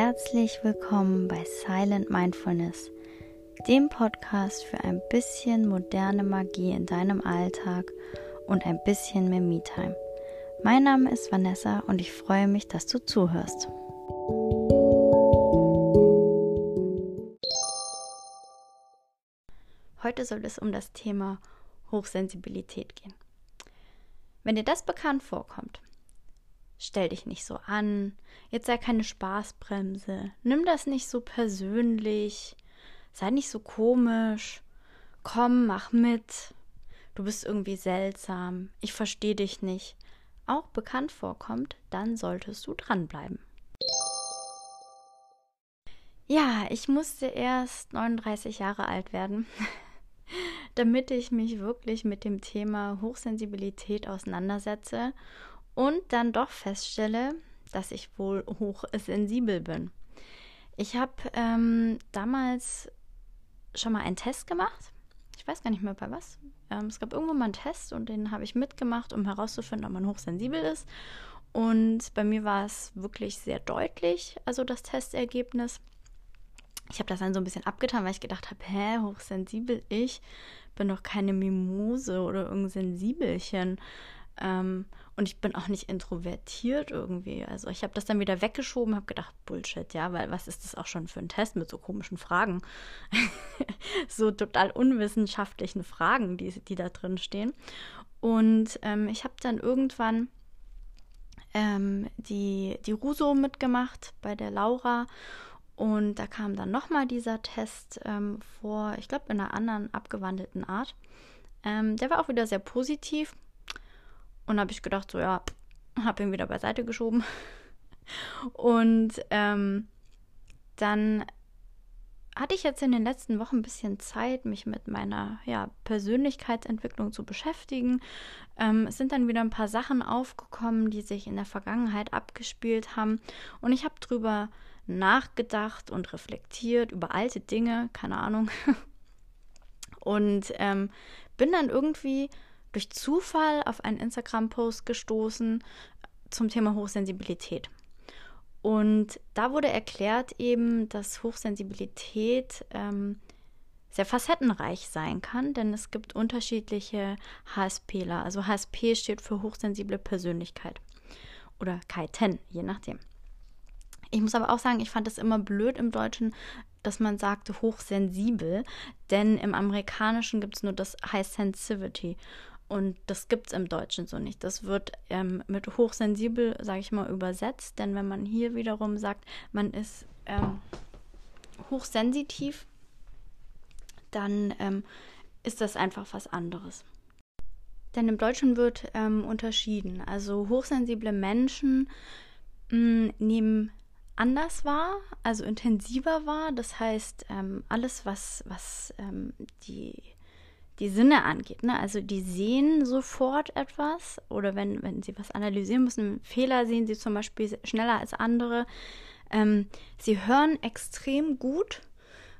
herzlich willkommen bei Silent Mindfulness, dem Podcast für ein bisschen moderne Magie in deinem Alltag und ein bisschen mehr Me-Time. Mein Name ist Vanessa und ich freue mich, dass du zuhörst. Heute soll es um das Thema Hochsensibilität gehen. Wenn dir das bekannt vorkommt, stell dich nicht so an, jetzt sei keine Spaßbremse, nimm das nicht so persönlich, sei nicht so komisch, komm, mach mit, du bist irgendwie seltsam, ich verstehe dich nicht, auch bekannt vorkommt, dann solltest du dranbleiben. Ja, ich musste erst 39 Jahre alt werden, damit ich mich wirklich mit dem Thema Hochsensibilität auseinandersetze und dann doch feststelle, dass ich wohl hochsensibel bin. Ich habe ähm, damals schon mal einen Test gemacht. Ich weiß gar nicht mehr bei was. Ähm, es gab irgendwo mal einen Test und den habe ich mitgemacht, um herauszufinden, ob man hochsensibel ist. Und bei mir war es wirklich sehr deutlich, also das Testergebnis. Ich habe das dann so ein bisschen abgetan, weil ich gedacht habe, hä, hochsensibel, ich bin doch keine Mimose oder irgendein Sensibelchen. Ähm, und ich bin auch nicht introvertiert irgendwie. Also ich habe das dann wieder weggeschoben, habe gedacht, Bullshit, ja, weil was ist das auch schon für ein Test mit so komischen Fragen? so total unwissenschaftlichen Fragen, die, die da drin stehen. Und ähm, ich habe dann irgendwann ähm, die, die Ruso mitgemacht bei der Laura. Und da kam dann nochmal dieser Test ähm, vor, ich glaube in einer anderen abgewandelten Art. Ähm, der war auch wieder sehr positiv. Und habe ich gedacht, so ja, habe ihn wieder beiseite geschoben. Und ähm, dann hatte ich jetzt in den letzten Wochen ein bisschen Zeit, mich mit meiner ja, Persönlichkeitsentwicklung zu beschäftigen. Ähm, es sind dann wieder ein paar Sachen aufgekommen, die sich in der Vergangenheit abgespielt haben. Und ich habe drüber nachgedacht und reflektiert über alte Dinge, keine Ahnung. Und ähm, bin dann irgendwie durch Zufall auf einen Instagram-Post gestoßen zum Thema Hochsensibilität. Und da wurde erklärt eben, dass Hochsensibilität ähm, sehr facettenreich sein kann, denn es gibt unterschiedliche HSPler. Also HSP steht für hochsensible Persönlichkeit oder Kaiten, je nachdem. Ich muss aber auch sagen, ich fand es immer blöd im Deutschen, dass man sagte hochsensibel, denn im Amerikanischen gibt es nur das High Sensitivity. Und das gibt es im Deutschen so nicht. Das wird ähm, mit hochsensibel, sage ich mal, übersetzt. Denn wenn man hier wiederum sagt, man ist ähm, hochsensitiv, dann ähm, ist das einfach was anderes. Denn im Deutschen wird ähm, unterschieden. Also hochsensible Menschen mh, mm, nehmen anders wahr, also intensiver wahr. Das heißt, ähm, alles, was, was ähm, die die Sinne angeht. Ne? Also die sehen sofort etwas oder wenn, wenn sie was analysieren müssen, Fehler sehen sie zum Beispiel schneller als andere. Ähm, sie hören extrem gut.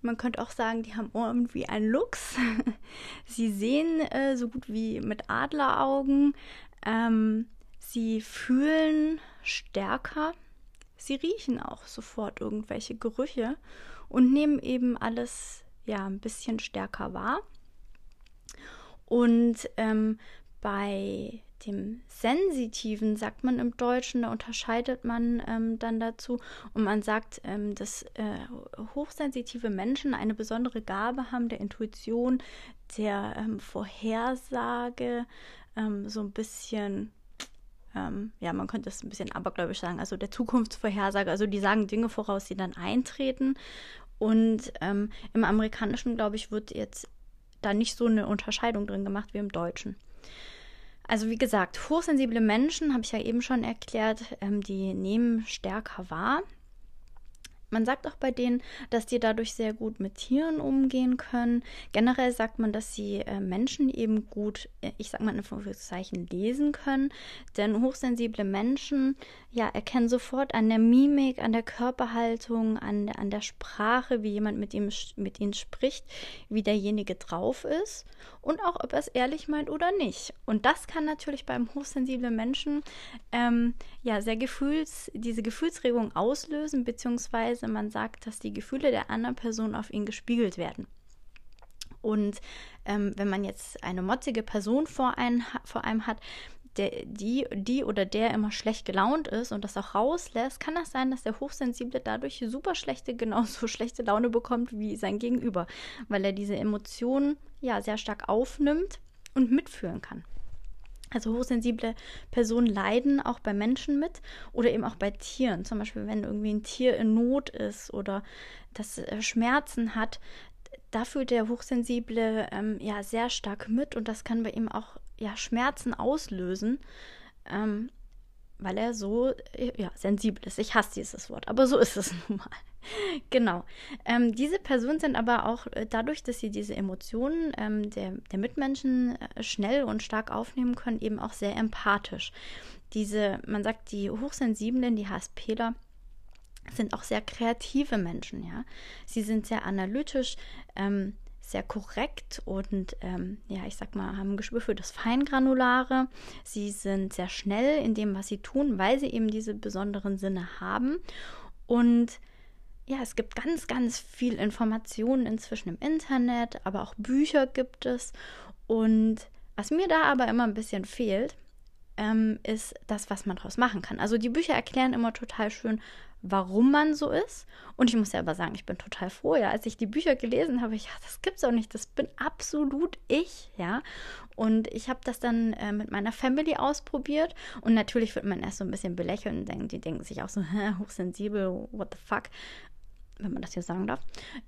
Man könnte auch sagen, die haben Ohren wie ein Luchs. sie sehen äh, so gut wie mit Adleraugen. Ähm, sie fühlen stärker. Sie riechen auch sofort irgendwelche Gerüche und nehmen eben alles ja ein bisschen stärker wahr. Und ähm, bei dem Sensitiven sagt man im Deutschen, da unterscheidet man ähm, dann dazu und man sagt, ähm, dass äh, hochsensitive Menschen eine besondere Gabe haben der Intuition, der ähm, Vorhersage, ähm, so ein bisschen, ähm, ja, man könnte es ein bisschen abergläubisch sagen, also der Zukunftsvorhersage, also die sagen Dinge voraus, die dann eintreten. Und ähm, im Amerikanischen, glaube ich, wird jetzt da nicht so eine Unterscheidung drin gemacht wie im Deutschen. Also wie gesagt, hochsensible Menschen, habe ich ja eben schon erklärt, ähm, die nehmen stärker wahr. Man sagt auch bei denen, dass die dadurch sehr gut mit Tieren umgehen können. Generell sagt man, dass sie äh, Menschen eben gut, äh, ich sag mal in Anführungszeichen, lesen können. Denn hochsensible Menschen ja, erkennen sofort an der Mimik, an der Körperhaltung, an, an der Sprache, wie jemand mit, ihm, mit ihnen spricht, wie derjenige drauf ist und auch, ob er es ehrlich meint oder nicht. Und das kann natürlich beim hochsensiblen Menschen ähm, ja sehr gefühls, diese Gefühlsregung auslösen, beziehungsweise man sagt, dass die Gefühle der anderen Person auf ihn gespiegelt werden. Und ähm, wenn man jetzt eine motzige Person vor, einen, vor einem hat, der, die, die oder der immer schlecht gelaunt ist und das auch rauslässt, kann das sein, dass der Hochsensible dadurch super schlechte, genauso schlechte Laune bekommt wie sein Gegenüber, weil er diese Emotionen ja sehr stark aufnimmt und mitfühlen kann. Also hochsensible Personen leiden auch bei Menschen mit oder eben auch bei Tieren. Zum Beispiel, wenn irgendwie ein Tier in Not ist oder das äh, Schmerzen hat, da fühlt der Hochsensible ähm, ja sehr stark mit und das kann bei ihm auch ja, Schmerzen auslösen, ähm, weil er so äh, ja, sensibel ist. Ich hasse dieses Wort, aber so ist es nun mal. genau. Ähm, diese Personen sind aber auch äh, dadurch, dass sie diese Emotionen ähm, der, der Mitmenschen äh, schnell und stark aufnehmen können, eben auch sehr empathisch. Diese, man sagt, die Hochsensiblen, die HSPler, sind auch sehr kreative Menschen, ja. Sie sind sehr analytisch, ähm, sehr korrekt und ähm, ja, ich sag mal, haben ein Gespür für das Feingranulare. Sie sind sehr schnell in dem, was sie tun, weil sie eben diese besonderen Sinne haben. Und ja, es gibt ganz, ganz viel Informationen inzwischen im Internet, aber auch Bücher gibt es. Und was mir da aber immer ein bisschen fehlt, ähm, ist das, was man daraus machen kann. Also die Bücher erklären immer total schön, warum man so ist. Und ich muss ja aber sagen, ich bin total froh, ja, als ich die Bücher gelesen habe, ich, ja, das gibt's auch nicht, das bin absolut ich, ja. Und ich habe das dann äh, mit meiner Family ausprobiert und natürlich wird man erst so ein bisschen belächeln, denn die denken sich auch so, hochsensibel, what the fuck wenn man das hier sagen darf,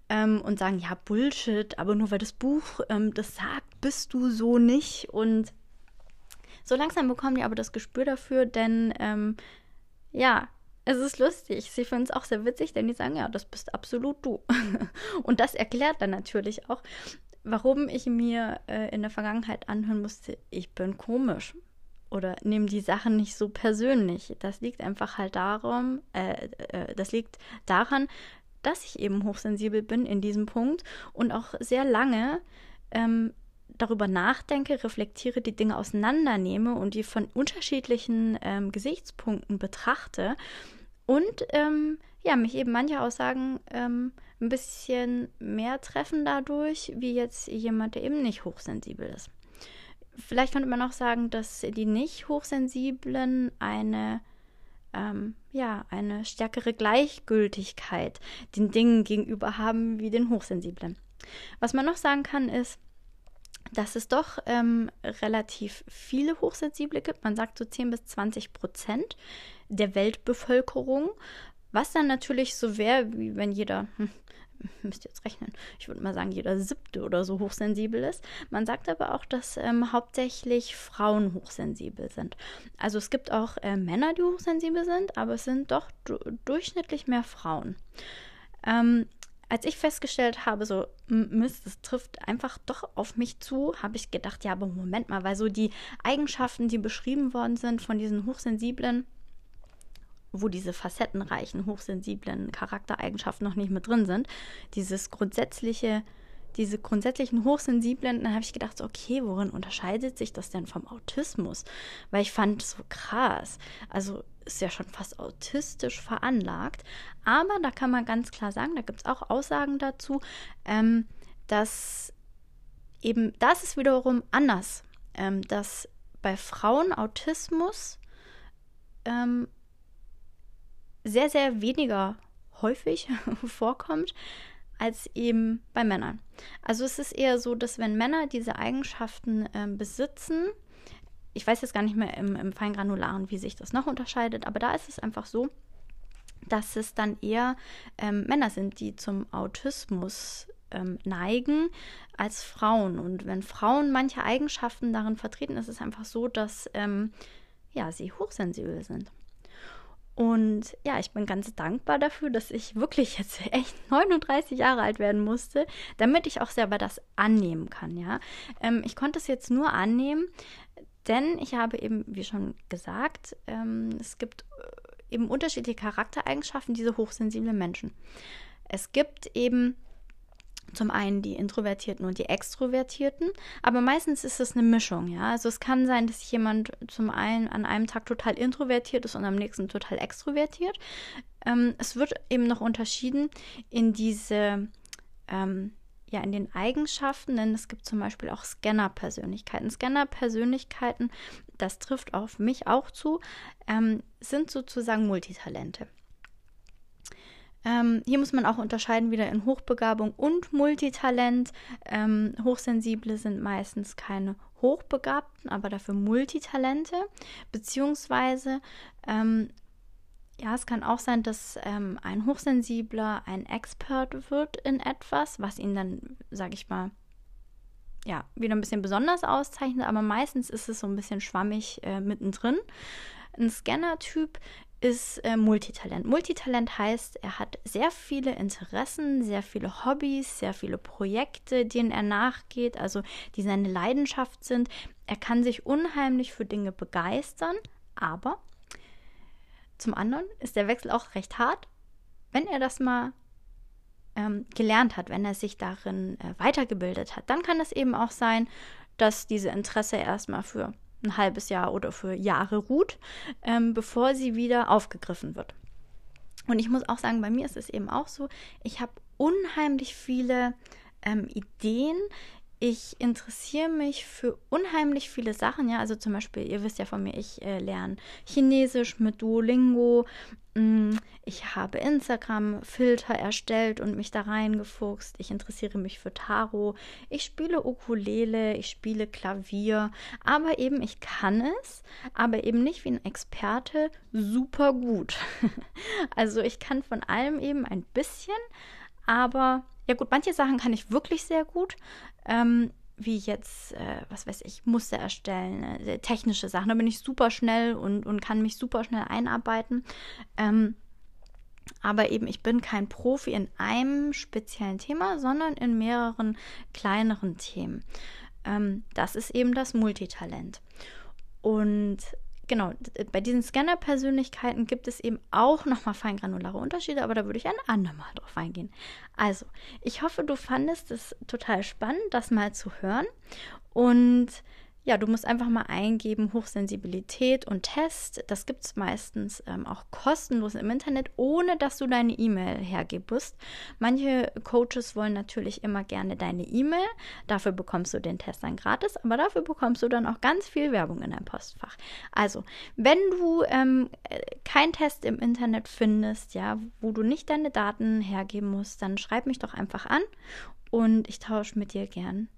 ähm, und sagen, ja, Bullshit, aber nur weil das Buch ähm, das sagt, bist du so nicht. Und so langsam bekommen die aber das Gespür dafür, denn ähm, ja, es ist lustig. Sie finden es auch sehr witzig, denn die sagen, ja, das bist absolut du. und das erklärt dann natürlich auch, warum ich mir äh, in der Vergangenheit anhören musste, ich bin komisch. Oder nehme die Sachen nicht so persönlich. Das liegt einfach halt darum, äh, äh, das liegt daran, dass ich eben hochsensibel bin in diesem Punkt und auch sehr lange ähm, darüber nachdenke, reflektiere, die Dinge auseinandernehme und die von unterschiedlichen ähm, Gesichtspunkten betrachte und ähm, ja, mich eben manche Aussagen ähm, ein bisschen mehr treffen dadurch, wie jetzt jemand, der eben nicht hochsensibel ist. Vielleicht könnte man auch sagen, dass die nicht hochsensiblen eine ähm, ja, eine stärkere Gleichgültigkeit den Dingen gegenüber haben wie den Hochsensiblen. Was man noch sagen kann, ist, dass es doch ähm, relativ viele Hochsensible gibt. Man sagt so 10 bis 20 Prozent der Weltbevölkerung, was dann natürlich so wäre, wie wenn jeder, hm, müsst jetzt rechnen, ich würde mal sagen, jeder siebte oder so hochsensibel ist. Man sagt aber auch, dass ähm, hauptsächlich Frauen hochsensibel sind. Also es gibt auch äh, Männer, die hochsensibel sind, aber es sind doch durchschnittlich mehr Frauen. Ähm, als ich festgestellt habe, so, Mist, das trifft einfach doch auf mich zu, habe ich gedacht, ja, aber Moment mal, weil so die Eigenschaften, die beschrieben worden sind von diesen Hochsensiblen, wo diese facettenreichen, hochsensiblen Charaktereigenschaften noch nicht mit drin sind, dieses grundsätzliche, diese grundsätzlichen Hochsensiblen, dann habe ich gedacht, okay, worin unterscheidet sich das denn vom Autismus? Weil ich fand es so krass. Also ist ja schon fast autistisch veranlagt. Aber da kann man ganz klar sagen, da gibt es auch Aussagen dazu, ähm, dass eben, das ist wiederum anders, ähm, dass bei Frauen Autismus ähm, sehr, sehr weniger häufig vorkommt als eben bei Männern. Also es ist eher so, dass wenn Männer diese Eigenschaften äh, besitzen, ich weiß jetzt gar nicht mehr im, im Feingranularen, wie sich das noch unterscheidet, aber da ist es einfach so, dass es dann eher ähm, Männer sind, die zum Autismus ähm, neigen, als Frauen. Und wenn Frauen manche Eigenschaften darin vertreten, ist es einfach so, dass ähm, ja, sie hochsensibel sind. Und ja, ich bin ganz dankbar dafür, dass ich wirklich jetzt echt 39 Jahre alt werden musste, damit ich auch selber das annehmen kann, ja. Ähm, ich konnte es jetzt nur annehmen, denn ich habe eben, wie schon gesagt, ähm, es gibt äh, eben unterschiedliche Charaktereigenschaften diese hochsensiblen Menschen. Es gibt eben zum einen die Introvertierten und die Extrovertierten, aber meistens ist es eine Mischung, ja. Also es kann sein, dass jemand zum einen an einem Tag total introvertiert ist und am nächsten total extrovertiert. Ähm, es wird eben noch unterschieden in diese ähm, ja, in den Eigenschaften, denn es gibt zum Beispiel auch Scanner-Persönlichkeiten. Scanner-Persönlichkeiten, das trifft auf mich auch zu, ähm, sind sozusagen Multitalente. Ähm, hier muss man auch unterscheiden wieder in Hochbegabung und Multitalent. Ähm, Hochsensible sind meistens keine Hochbegabten, aber dafür Multitalente. Beziehungsweise, ähm, ja, es kann auch sein, dass ähm, ein Hochsensibler ein Expert wird in etwas, was ihn dann, sag ich mal, ja, wieder ein bisschen besonders auszeichnet, aber meistens ist es so ein bisschen schwammig äh, mittendrin. Ein Scanner-Typ ist äh, Multitalent. Multitalent heißt, er hat sehr viele Interessen, sehr viele Hobbys, sehr viele Projekte, denen er nachgeht, also die seine Leidenschaft sind. Er kann sich unheimlich für Dinge begeistern, aber zum anderen ist der Wechsel auch recht hart, wenn er das mal ähm, gelernt hat, wenn er sich darin äh, weitergebildet hat. Dann kann es eben auch sein, dass diese Interesse erstmal für ein halbes Jahr oder für Jahre ruht, ähm, bevor sie wieder aufgegriffen wird. Und ich muss auch sagen, bei mir ist es eben auch so, ich habe unheimlich viele ähm, Ideen. Ich interessiere mich für unheimlich viele Sachen, ja, also zum Beispiel, ihr wisst ja von mir, ich äh, lerne Chinesisch mit Duolingo, ich habe Instagram-Filter erstellt und mich da reingefuchst. Ich interessiere mich für Tarot. Ich spiele Ukulele, ich spiele Klavier. Aber eben, ich kann es, aber eben nicht wie ein Experte super gut. also ich kann von allem eben ein bisschen, aber ja gut, manche Sachen kann ich wirklich sehr gut. Ähm, wie jetzt, äh, was weiß ich, Muster erstellen, äh, technische Sachen. Da bin ich super schnell und, und kann mich super schnell einarbeiten. Ähm, aber eben, ich bin kein Profi in einem speziellen Thema, sondern in mehreren kleineren Themen. Ähm, das ist eben das Multitalent. Und genau, bei diesen Scanner-Persönlichkeiten gibt es eben auch nochmal feingranulare Unterschiede, aber da würde ich ein andermal drauf eingehen. Also, ich hoffe, du fandest es total spannend, das mal zu hören. Und ja, du musst einfach mal eingeben, Hochsensibilität und Test. Das gibt es meistens ähm, auch kostenlos im Internet, ohne dass du deine E-Mail hergibst. Manche Coaches wollen natürlich immer gerne deine E-Mail. Dafür bekommst du den Test dann gratis, aber dafür bekommst du dann auch ganz viel Werbung in dein Postfach. Also, wenn du ähm, keinen Test im Internet findest, ja, wo du nicht deine Daten hergeben musst, dann schreib mich doch einfach an und ich tausche mit dir gern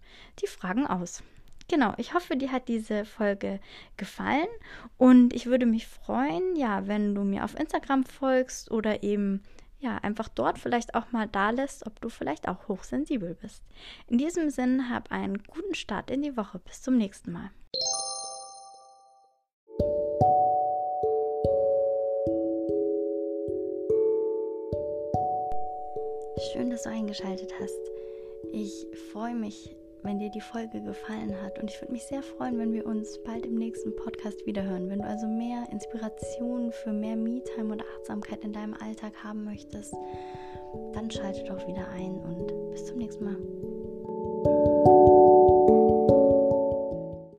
die Fragen aus. Genau, ich hoffe, dir hat diese Folge gefallen und ich würde mich freuen, ja, wenn du mir auf Instagram folgst oder eben ja, einfach dort vielleicht auch mal da lässt, ob du vielleicht auch hochsensibel bist. In diesem Sinn, hab einen guten Start in die Woche. Bis zum nächsten Mal. Schön, dass du eingeschaltet hast. Ich freue mich wenn dir die Folge gefallen hat. Und ich würde mich sehr freuen, wenn wir uns bald im nächsten Podcast wiederhören. Wenn du also mehr Inspiration für mehr Me-Time und Achtsamkeit in deinem Alltag haben möchtest, dann schalte doch wieder ein und bis zum nächsten Mal.